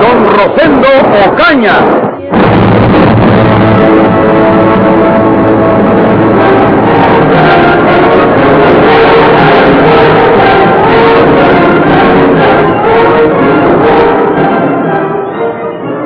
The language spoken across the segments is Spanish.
Don Rosendo Ocaña.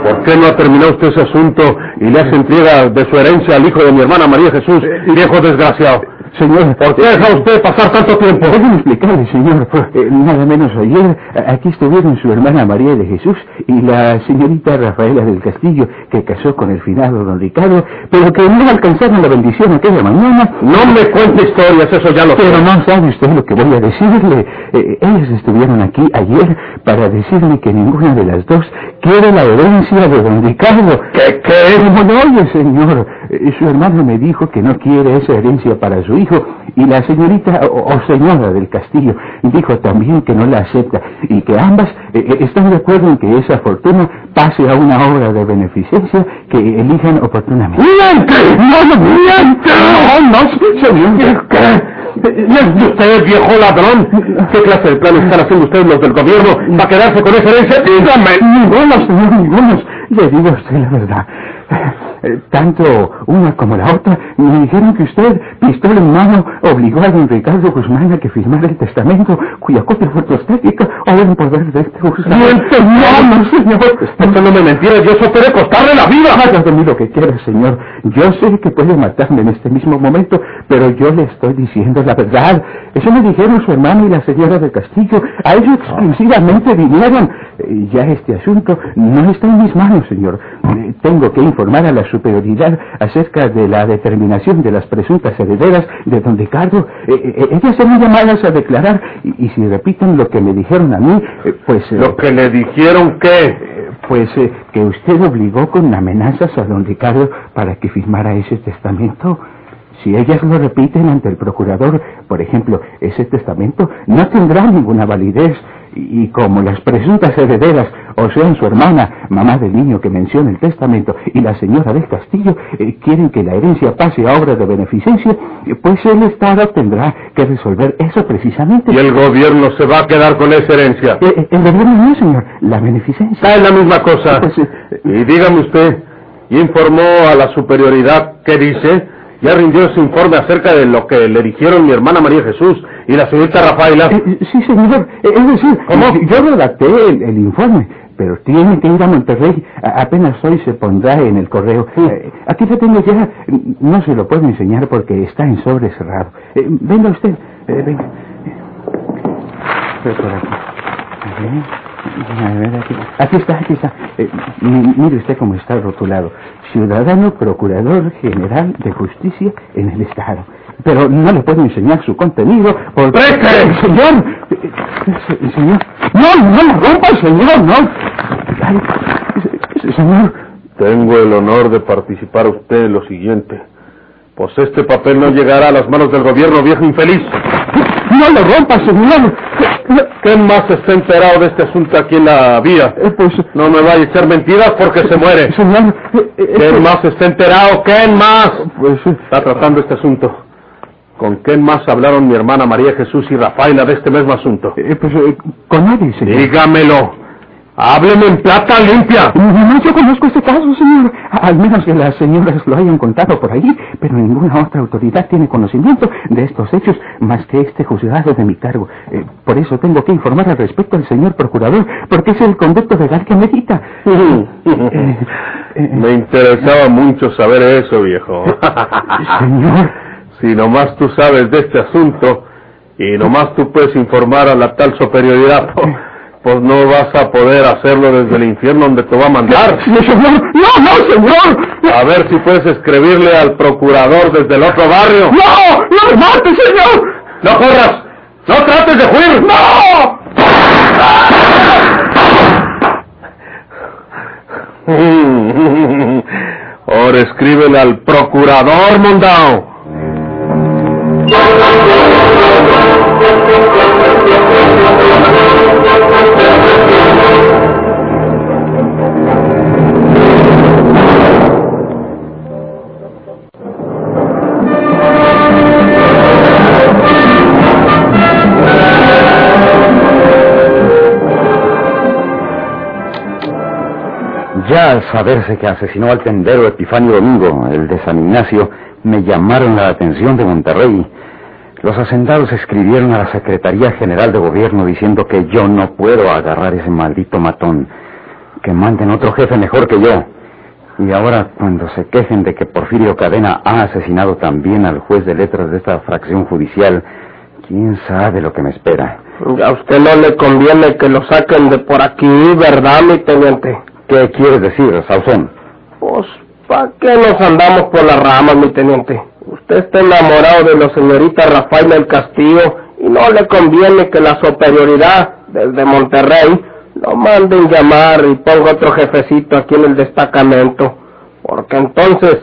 ¿Por qué no ha terminado usted ese asunto y le hace entrega de su herencia al hijo de mi hermana María Jesús, viejo desgraciado? Señor, ¿Por qué deja usted pasar tanto tiempo? Déjeme explicarle, señor. Eh, nada menos ayer, a- aquí estuvieron su hermana María de Jesús y la señorita Rafaela del Castillo, que casó con el finado don Ricardo, pero que no alcanzaron la bendición aquella mañana. No me cuente historias, eso ya lo sé. Pero no sabe usted lo que voy a decirle. Eh, ellas estuvieron aquí ayer para decirme que ninguna de las dos quiere la herencia de don Ricardo. ¿Qué, qué? ¿Cómo no oye, señor? Eh, Su hermano me dijo que no quiere esa herencia para su hijo y la señorita o, o señora del castillo dijo también que no la acepta y que ambas eh, eh, están de acuerdo en que esa fortuna pase a una obra de beneficencia que elijan oportunamente. ¡Miente! ¡No, no miente! ¡No, no, señor! ¿Qué? ¿Y usted, viejo ladrón? ¿Qué clase de plan están haciendo ustedes los del gobierno para quedarse con esa herencia? Dígame. Ningunos, señor, ningunos. Le digo a usted la verdad. Eh, Tanto una como la otra me dijeron que usted, pistola en mano, obligó a don Ricardo Guzmán a que firmara el testamento cuya copia fotostática ahora en poder de este. ¡Miente! No, no, señor. Está echándome mentiras y eso puede costarle la vida. Haga de mí lo que quiera, señor. Yo sé que puede matarme en este mismo momento, pero yo le estoy diciendo la verdad. Eso me dijeron su hermano y la señora del Castillo. A ellos exclusivamente vinieron. Eh, Ya este asunto no está en mis manos, señor. Eh, Tengo que informar a la superioridad acerca de la determinación de las presuntas herederas de don Ricardo. Eh, eh, ellas serán llamadas a declarar y, y si repiten lo que me dijeron a mí, eh, pues... eh, Lo que le dijeron que... eh, Pues eh, que usted obligó con amenazas a don Ricardo para que firmara ese testamento. Si ellas lo repiten ante el procurador, por ejemplo, ese testamento no tendrá ninguna validez. Y, como las presuntas herederas, o sean su hermana, mamá del niño que menciona el testamento, y la señora del castillo, eh, quieren que la herencia pase a obra de beneficencia, pues el Estado tendrá que resolver eso precisamente. Y el gobierno se va a quedar con esa herencia. Eh, eh, el gobierno no, señor, la beneficencia. En la misma cosa. Pues, eh, Y dígame usted, ¿ya informó a la superioridad qué dice? ¿Ya rindió ese informe acerca de lo que le dijeron mi hermana María Jesús y la señorita Rafaela? Eh, eh, sí, señor. Eh, es decir, ¿Cómo? yo redacté el, el informe, pero tiene que ir a Monterrey. A- apenas hoy se pondrá en el correo. Eh, aquí lo tengo ya. No se lo puedo enseñar porque está en sobre cerrado. Eh, venga usted. Eh, venga. Ve por aquí. A ver. A ver, aquí. Aquí está, aquí está. Eh, mi- mire usted cómo está rotulado. Ciudadano Procurador General de Justicia en el Estado. Pero no le puedo enseñar su contenido porque... ¡Preste! ¡Señor! Eh, se- Señor... ¡No, no la rompa, señor! ¡No! Ay, señor... Tengo el honor de participar a usted en lo siguiente. Pues este papel no llegará a las manos del gobierno viejo infeliz. ¡No lo rompa, señor! ¿Quién más está enterado de este asunto aquí en la vía? Eh, pues... No me vaya a echar mentiras porque se muere. Señor... eh, eh, ¿Quién más está enterado? ¿Quién más? Pues... eh, Está tratando este asunto. ¿Con quién más hablaron mi hermana María Jesús y Rafaela de este mismo asunto? eh, pues eh, con nadie, señor. Dígamelo. Hábleme en plata limpia. No, no, yo conozco este caso, señor. Al menos que las señoras lo hayan contado por ahí, pero ninguna otra autoridad tiene conocimiento de estos hechos más que este juzgado de mi cargo. Eh, por eso tengo que informar al respecto al señor procurador, porque es el conducto legal que medita. Eh, eh, Me interesaba mucho saber eso, viejo. señor, si nomás tú sabes de este asunto y nomás tú puedes informar a la tal superioridad, pues, no vas a poder hacerlo desde el infierno donde te va a mandar. no, señor, no, no, señor. A ver si puedes escribirle al procurador desde el otro barrio. No, no me mate, señor. ¡No corras! ¡No trates de huir! ¡No! Ahora escríbele al procurador, Mondao. Saberse que asesinó al tendero Epifanio Domingo, el de San Ignacio, me llamaron la atención de Monterrey. Los hacendados escribieron a la Secretaría General de Gobierno diciendo que yo no puedo agarrar ese maldito matón, que manden otro jefe mejor que yo. Y ahora, cuando se quejen de que Porfirio Cadena ha asesinado también al juez de letras de esta fracción judicial, quién sabe lo que me espera. A usted no le conviene que lo saquen de por aquí, ¿verdad, mi teniente? ¿Qué quieres decir, Sauzón? Pues, ¿para qué nos andamos por las ramas, mi teniente? Usted está enamorado de la señorita Rafael del Castillo y no le conviene que la superioridad desde Monterrey lo manden llamar y ponga otro jefecito aquí en el destacamento, porque entonces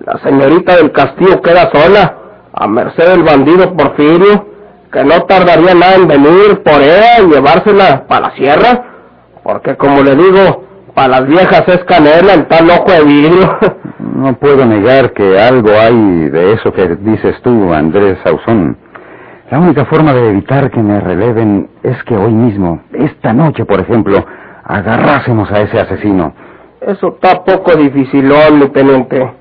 la señorita del Castillo queda sola, a merced del bandido Porfirio, que no tardaría nada en venir por ella y llevársela para la sierra, porque como le digo, para las viejas es canela el tal ojo de vidrio. No puedo negar que algo hay de eso que dices tú, Andrés Sauzón. La única forma de evitar que me releven es que hoy mismo, esta noche, por ejemplo, agarrásemos a ese asesino. Eso está poco dificilón, mi teniente.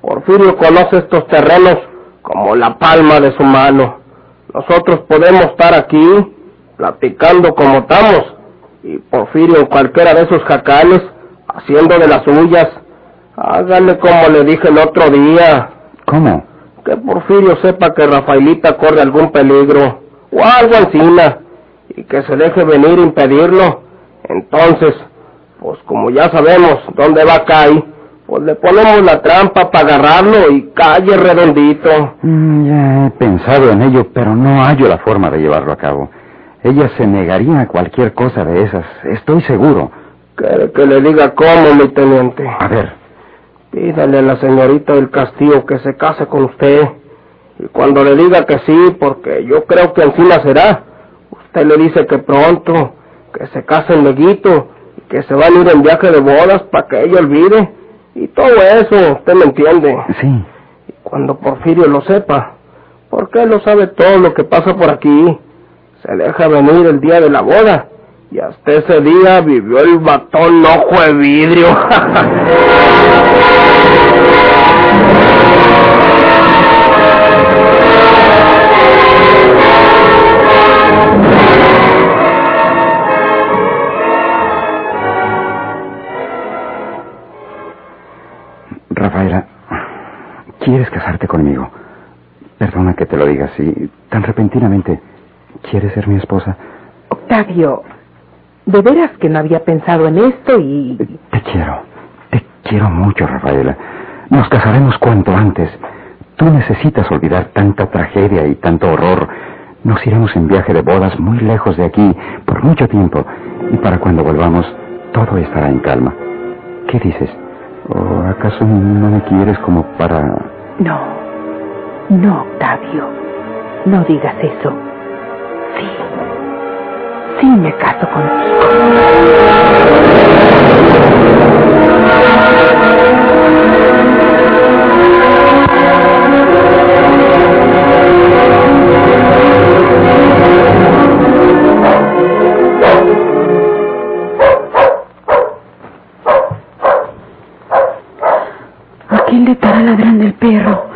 Porfirio conoce estos terrenos como la palma de su mano. Nosotros podemos estar aquí platicando como estamos y Porfirio en cualquiera de esos jacales haciendo de las suyas. Hágale como le dije el otro día. ¿Cómo? Que Porfirio sepa que Rafaelita corre algún peligro o algo encima y que se deje venir a impedirlo. Entonces, pues como ya sabemos dónde va Kai, pues le ponemos la trampa para agarrarlo y calle redondito. Mm, ya he pensado en ello, pero no hallo la forma de llevarlo a cabo. Ella se negaría a cualquier cosa de esas, estoy seguro. ¿Quiere que le diga cómo, mi teniente? A ver, Pídale a la señorita del Castillo que se case con usted. Y cuando le diga que sí, porque yo creo que encima será, usted le dice que pronto, que se casen leguito, y que se van a ir en viaje de bodas para que ella olvide. Y todo eso, usted me entiende. sí. Y cuando Porfirio lo sepa, porque él lo sabe todo lo que pasa por aquí, se deja venir el día de la boda. Y hasta ese día vivió el batón ojo de vidrio. Rafaela, ¿quieres casarte conmigo? Perdona que te lo diga así, tan repentinamente. ¿Quieres ser mi esposa? Octavio, de veras que no había pensado en esto y... Te quiero. Te quiero mucho, Rafaela. Nos casaremos cuanto antes. Tú necesitas olvidar tanta tragedia y tanto horror. Nos iremos en viaje de bodas muy lejos de aquí, por mucho tiempo. Y para cuando volvamos, todo estará en calma. ¿Qué dices? ¿O acaso no me quieres como para... No, no, Octavio, no digas eso. Sí, sí me caso contigo. ¿A quién le estará ladrando el perro?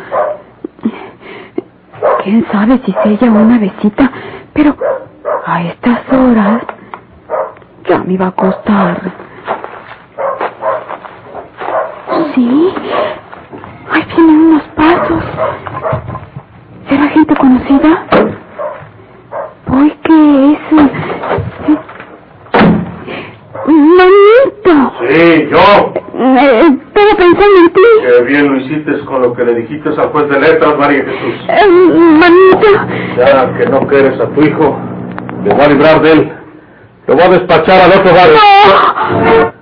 ¿Quién sabe si se ella una besita? Pero a estas horas ya me iba a acostar. Sí, ahí vienen unos pasos. ¿Será gente conocida? Voy que es... ¡Manito! Sí, yo. Eh, estaba pensando en ti. Qué bien lo hiciste con lo que le dijiste al juez de letras, María Jesús. Eh, manito. Ya que no quieres a tu hijo, te voy a librar de él. Te voy a despachar al otro barrio. No.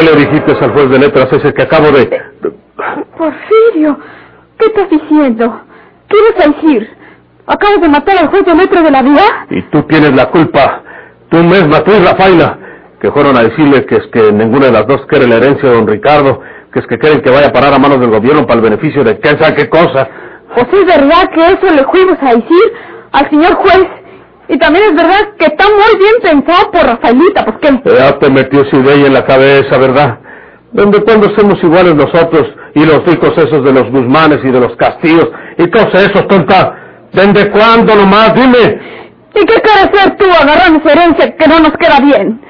¿Qué le dijiste al juez de letras ese que acabo de... Porfirio, ¿qué estás diciendo? ¿Qué vas a decir? ¿Acabas de matar al juez de letras de la vía? Y tú tienes la culpa. Tú misma, tú y Rafaela, que fueron a decirle que es que ninguna de las dos quiere la herencia de don Ricardo, que es que quieren que vaya a parar a manos del gobierno para el beneficio de quién sabe qué cosa. Pues es verdad que eso le fuimos a decir al señor juez. Y también es verdad que está muy bien pensado por Rafaelita, pues que... Ya te metió esa idea en la cabeza, ¿verdad? ¿Desde cuándo somos iguales nosotros y los ricos esos de los Guzmanes y de los Castillos y todos esos, tonta? ¿Desde cuándo nomás? Dime. ¿Y qué quieres hacer tú agarrando herencia que no nos queda bien?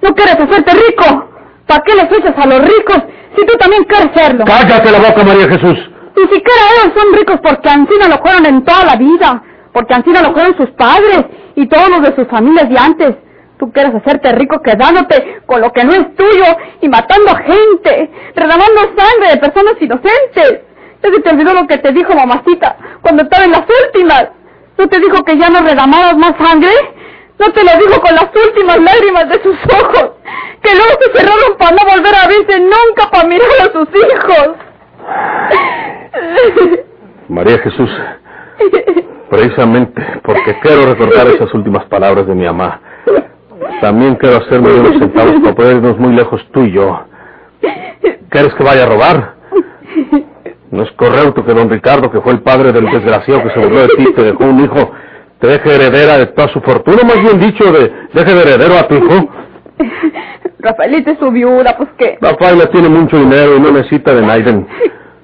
¿No quieres hacerte rico? ¿Para qué les echas a los ricos si tú también quieres serlo? Cállate la boca, María Jesús. Ni siquiera ellos son ricos porque Ancina lo fueron en toda la vida, porque Ancina lo fueron sus padres y todos los de sus familias de antes. Tú quieres hacerte rico quedándote con lo que no es tuyo y matando gente, derramando sangre de personas inocentes. Ya se te olvidó lo que te dijo mamacita cuando estaba en las últimas. ¿No te dijo que ya no redamaras más sangre? ¿No te lo dijo con las últimas lágrimas de sus ojos? Que luego se cerraron para no volver a verse nunca para mirar a sus hijos. María Jesús, precisamente porque quiero recordar esas últimas palabras de mi mamá, también quiero hacerme unos centavos para poder irnos muy lejos tú y yo. ¿Quieres que vaya a robar? No es correcto que don Ricardo, que fue el padre del desgraciado que se burló de ti, te dejó un hijo, te deje heredera de toda su fortuna, más bien dicho, de deje de heredero a tu hijo. Rafaelita es su viuda, pues qué. Rafaela tiene mucho dinero y no necesita de Naiden.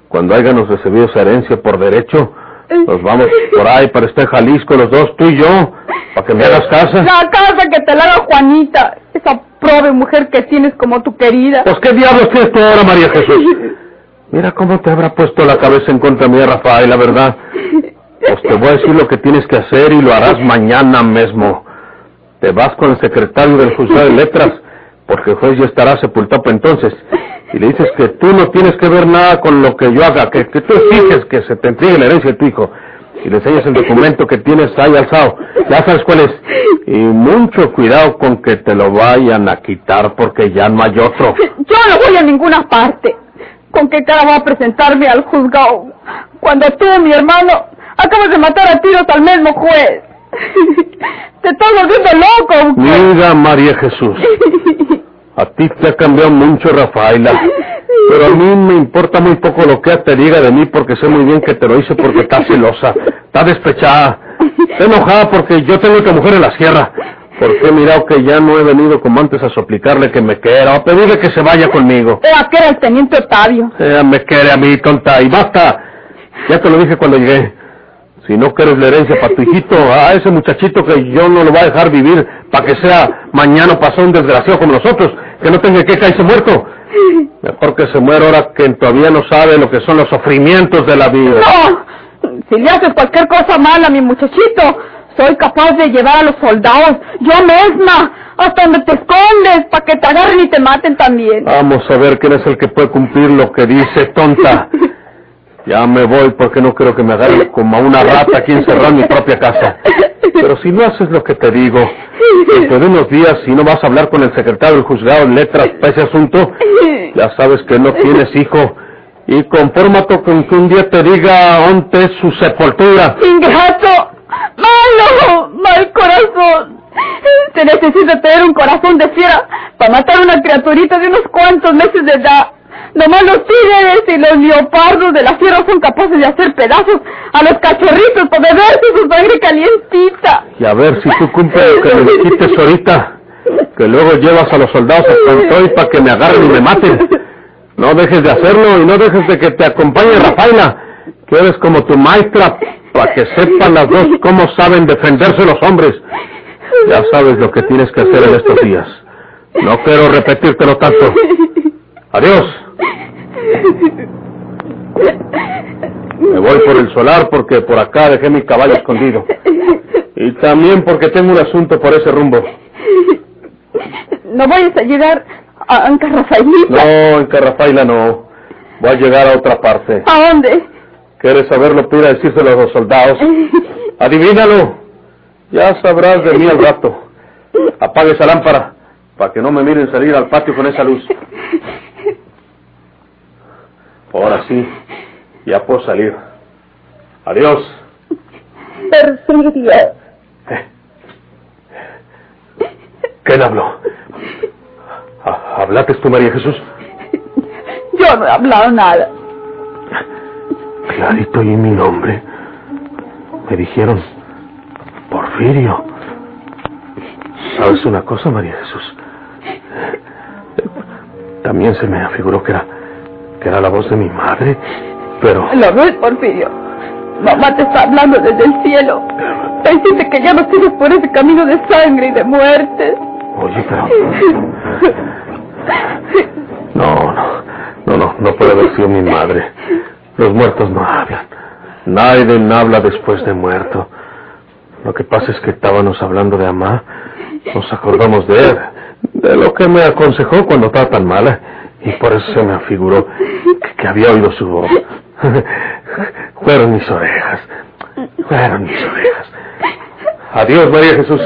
Cuando hayamos recibido esa herencia por derecho, nos vamos por ahí para este Jalisco los dos, tú y yo, para que me hagas casa. La casa que te la haga Juanita, esa pobre mujer que tienes como tu querida. Pues qué diablos tienes tú ahora, María Jesús. Mira cómo te habrá puesto la cabeza en contra mía, Rafael, la verdad. Pues te voy a decir lo que tienes que hacer y lo harás mañana mismo. Te vas con el secretario del juzgado de letras, porque el juez ya estará sepultado para entonces. Y le dices que tú no tienes que ver nada con lo que yo haga, que, que tú exiges que se te entregue la herencia de tu hijo. Y le enseñas el documento que tienes ahí alzado. Ya sabes cuál es. Y mucho cuidado con que te lo vayan a quitar, porque ya no hay otro. Yo no voy a ninguna parte. ¿Con qué cara voy a presentarme al juzgado? Cuando tú, mi hermano, acabas de matar a tiros al mismo juez. Te estás volviendo loco. Mira, María Jesús. A ti te ha cambiado mucho, Rafaela. Pero a mí me importa muy poco lo que te diga de mí porque sé muy bien que te lo hice porque estás celosa, estás despechada, está enojada porque yo tengo otra mujer en la sierra. Porque he mirado que ya no he venido como antes a suplicarle que me quiera o a pedirle que se vaya conmigo. Era que era el teniente Octavio. Ella me quiere a mí, tonta, y basta. Ya te lo dije cuando llegué. Si no quieres la herencia para tu hijito, a ese muchachito que yo no lo voy a dejar vivir para que sea mañana pasó un desgraciado como nosotros, que no tenga que caerse muerto. Mejor que se muera ahora que todavía no sabe lo que son los sufrimientos de la vida. No, si le haces cualquier cosa mala a mi muchachito, soy capaz de llevar a los soldados, yo misma, hasta donde te escondes, para que te agarren y te maten también. Vamos a ver quién es el que puede cumplir lo que dice, tonta. Ya me voy porque no creo que me agarren como a una rata aquí encerrada en mi propia casa. Pero si no haces lo que te digo, dentro de unos días, si no vas a hablar con el secretario del juzgado en letras para ese asunto, ya sabes que no tienes hijo. Y confórmate con que un día te diga dónde es su sepultura. ¡Ingrato! ¡Malo! ¡Mal corazón! Se necesita tener un corazón de fiera para matar a una criaturita de unos cuantos meses de edad. Nomás los tigres y los leopardos de la sierra son capaces de hacer pedazos a los cachorritos para beberse su sangre calientita. Y a ver si tú cumples lo que me dijiste ahorita. Que luego llevas a los soldados a Pantoy para que me agarren y me maten. No dejes de hacerlo y no dejes de que te acompañe Rafaela, que eres como tu maestra, para que sepan las dos cómo saben defenderse los hombres. Ya sabes lo que tienes que hacer en estos días. No quiero repetírtelo tanto. Adiós. Me voy por el solar porque por acá dejé mi caballo escondido. Y también porque tengo un asunto por ese rumbo. ¿No vayas a llegar a Anca Rafaelita? No, en Carrafaila no. Voy a llegar a otra parte. ¿A dónde? ¿Quieres saberlo? Pida decírselo a los soldados. Adivínalo. Ya sabrás de mí al rato. Apague esa lámpara. para que no me miren salir al patio con esa luz. Ahora sí, ya puedo salir. Adiós. Perfidio. Eh. ¿Quién habló? ¿Hablaste tú, María Jesús? Yo no he hablado nada. Clarito y mi nombre. Me dijeron Porfirio. ¿Sabes una cosa, María Jesús? También se me afiguró que era, era la voz de mi madre, pero... Lo ves, Porfirio. Mamá te está hablando desde el cielo. Te dice que ya no sigues por ese camino de sangre y de muerte. Oye, pero... No, no, no, no, no puede haber sido mi madre. Los muertos no hablan. Nadie habla después de muerto. Lo que pasa es que estábamos hablando de Amá. Nos acordamos de él, de lo que me aconsejó cuando estaba tan mala. Y por eso se me afiguró que, que había oído su voz. Fueron mis orejas. Fueron mis orejas. Adiós, María Jesús.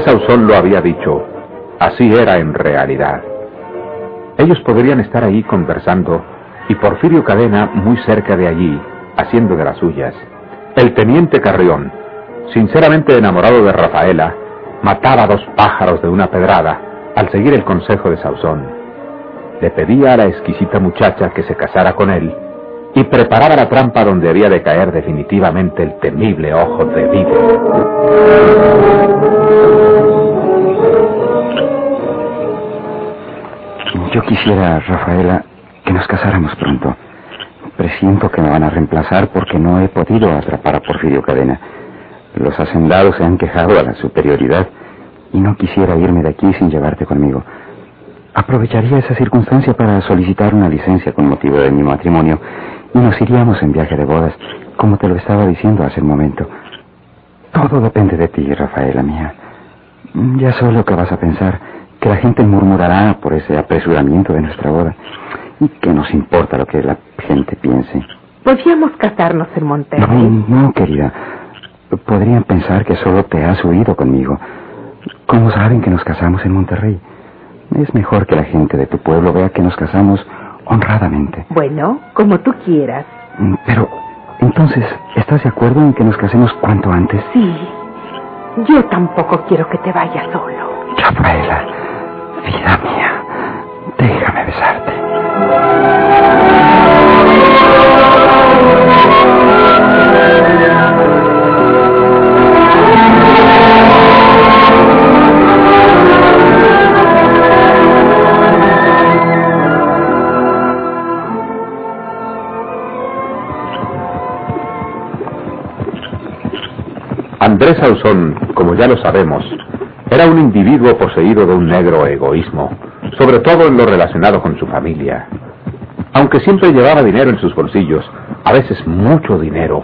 Andrés Ausón lo había dicho, así era en realidad. Ellos podrían estar ahí conversando y Porfirio Cadena muy cerca de allí, haciendo de las suyas. El teniente Carrión, sinceramente enamorado de Rafaela, mataba a dos pájaros de una pedrada al seguir el consejo de Sauzón. Le pedía a la exquisita muchacha que se casara con él y preparara la trampa donde había de caer definitivamente el temible ojo de Yo quisiera, Rafaela, que nos casáramos pronto. Presiento que me van a reemplazar porque no he podido atrapar a Porfirio Cadena. Los hacendados se han quejado a la superioridad y no quisiera irme de aquí sin llevarte conmigo. Aprovecharía esa circunstancia para solicitar una licencia con motivo de mi matrimonio y nos iríamos en viaje de bodas, como te lo estaba diciendo hace un momento. Todo depende de ti, Rafaela mía. Ya sé lo que vas a pensar, que la gente murmurará por ese apresuramiento de nuestra boda. ¿Y qué nos importa lo que la gente piense? Podríamos casarnos en Monterrey. No, no, querida. Podrían pensar que solo te has huido conmigo. ¿Cómo saben que nos casamos en Monterrey? Es mejor que la gente de tu pueblo vea que nos casamos honradamente. Bueno, como tú quieras. Mm, Pero, entonces, ¿estás de acuerdo en que nos casemos cuanto antes? Sí. Yo tampoco quiero que te vayas solo. Rafaela, vida mía, déjame besarte. Andrés Ausón, como ya lo sabemos, era un individuo poseído de un negro egoísmo, sobre todo en lo relacionado con su familia. Aunque siempre llevaba dinero en sus bolsillos, a veces mucho dinero,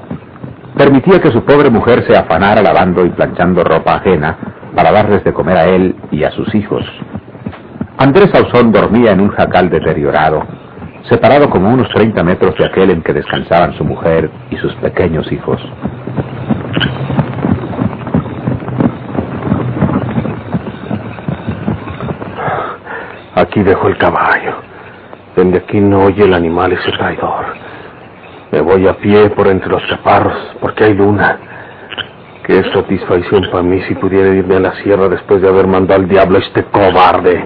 permitía que su pobre mujer se afanara lavando y planchando ropa ajena para darles de comer a él y a sus hijos. Andrés Ausón dormía en un jacal deteriorado, separado como unos 30 metros de aquel en que descansaban su mujer y sus pequeños hijos. Aquí dejo el caballo. Desde aquí no oye el animal ese traidor. Me voy a pie por entre los chaparros, porque hay luna. Qué satisfacción para mí si pudiera irme a la sierra después de haber mandado al diablo a este cobarde.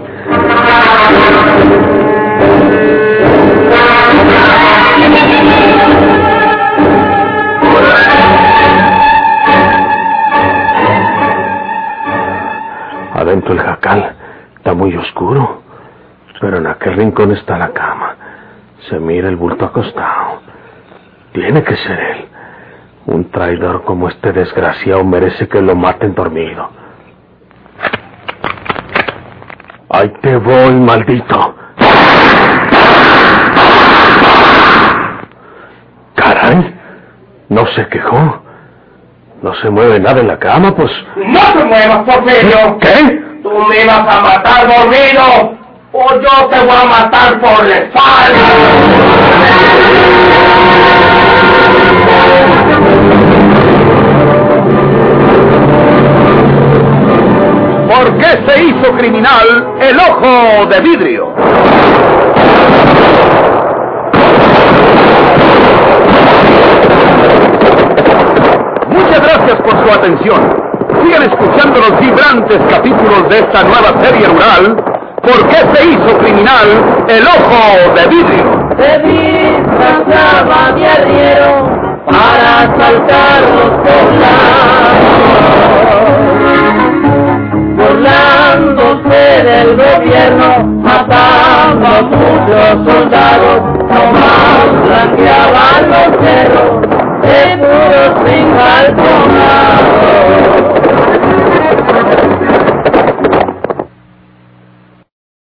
Adentro el jacal está muy oscuro, pero en aquel rincón está la cama. Se mira el bulto acostado. Tiene que ser él. Un traidor como este desgraciado merece que lo maten dormido. Ahí te voy, maldito. Caray, no se quejó. No se mueve nada en la cama, pues. ¡No te muevas, Porfirio! ¿Qué? Tú me ibas a matar dormido, o yo te voy a matar por la ¿Por qué se hizo criminal el ojo de vidrio? Muchas gracias por su atención. Sigan escuchando los vibrantes capítulos de esta nueva serie rural. ¿Por qué se hizo criminal el ojo de vidrio? Se disfrazaba de arriero para asaltar los poblados. Burlándose del gobierno, matando a muchos soldados, nomás blanqueaban los cerros de puros sin balconados.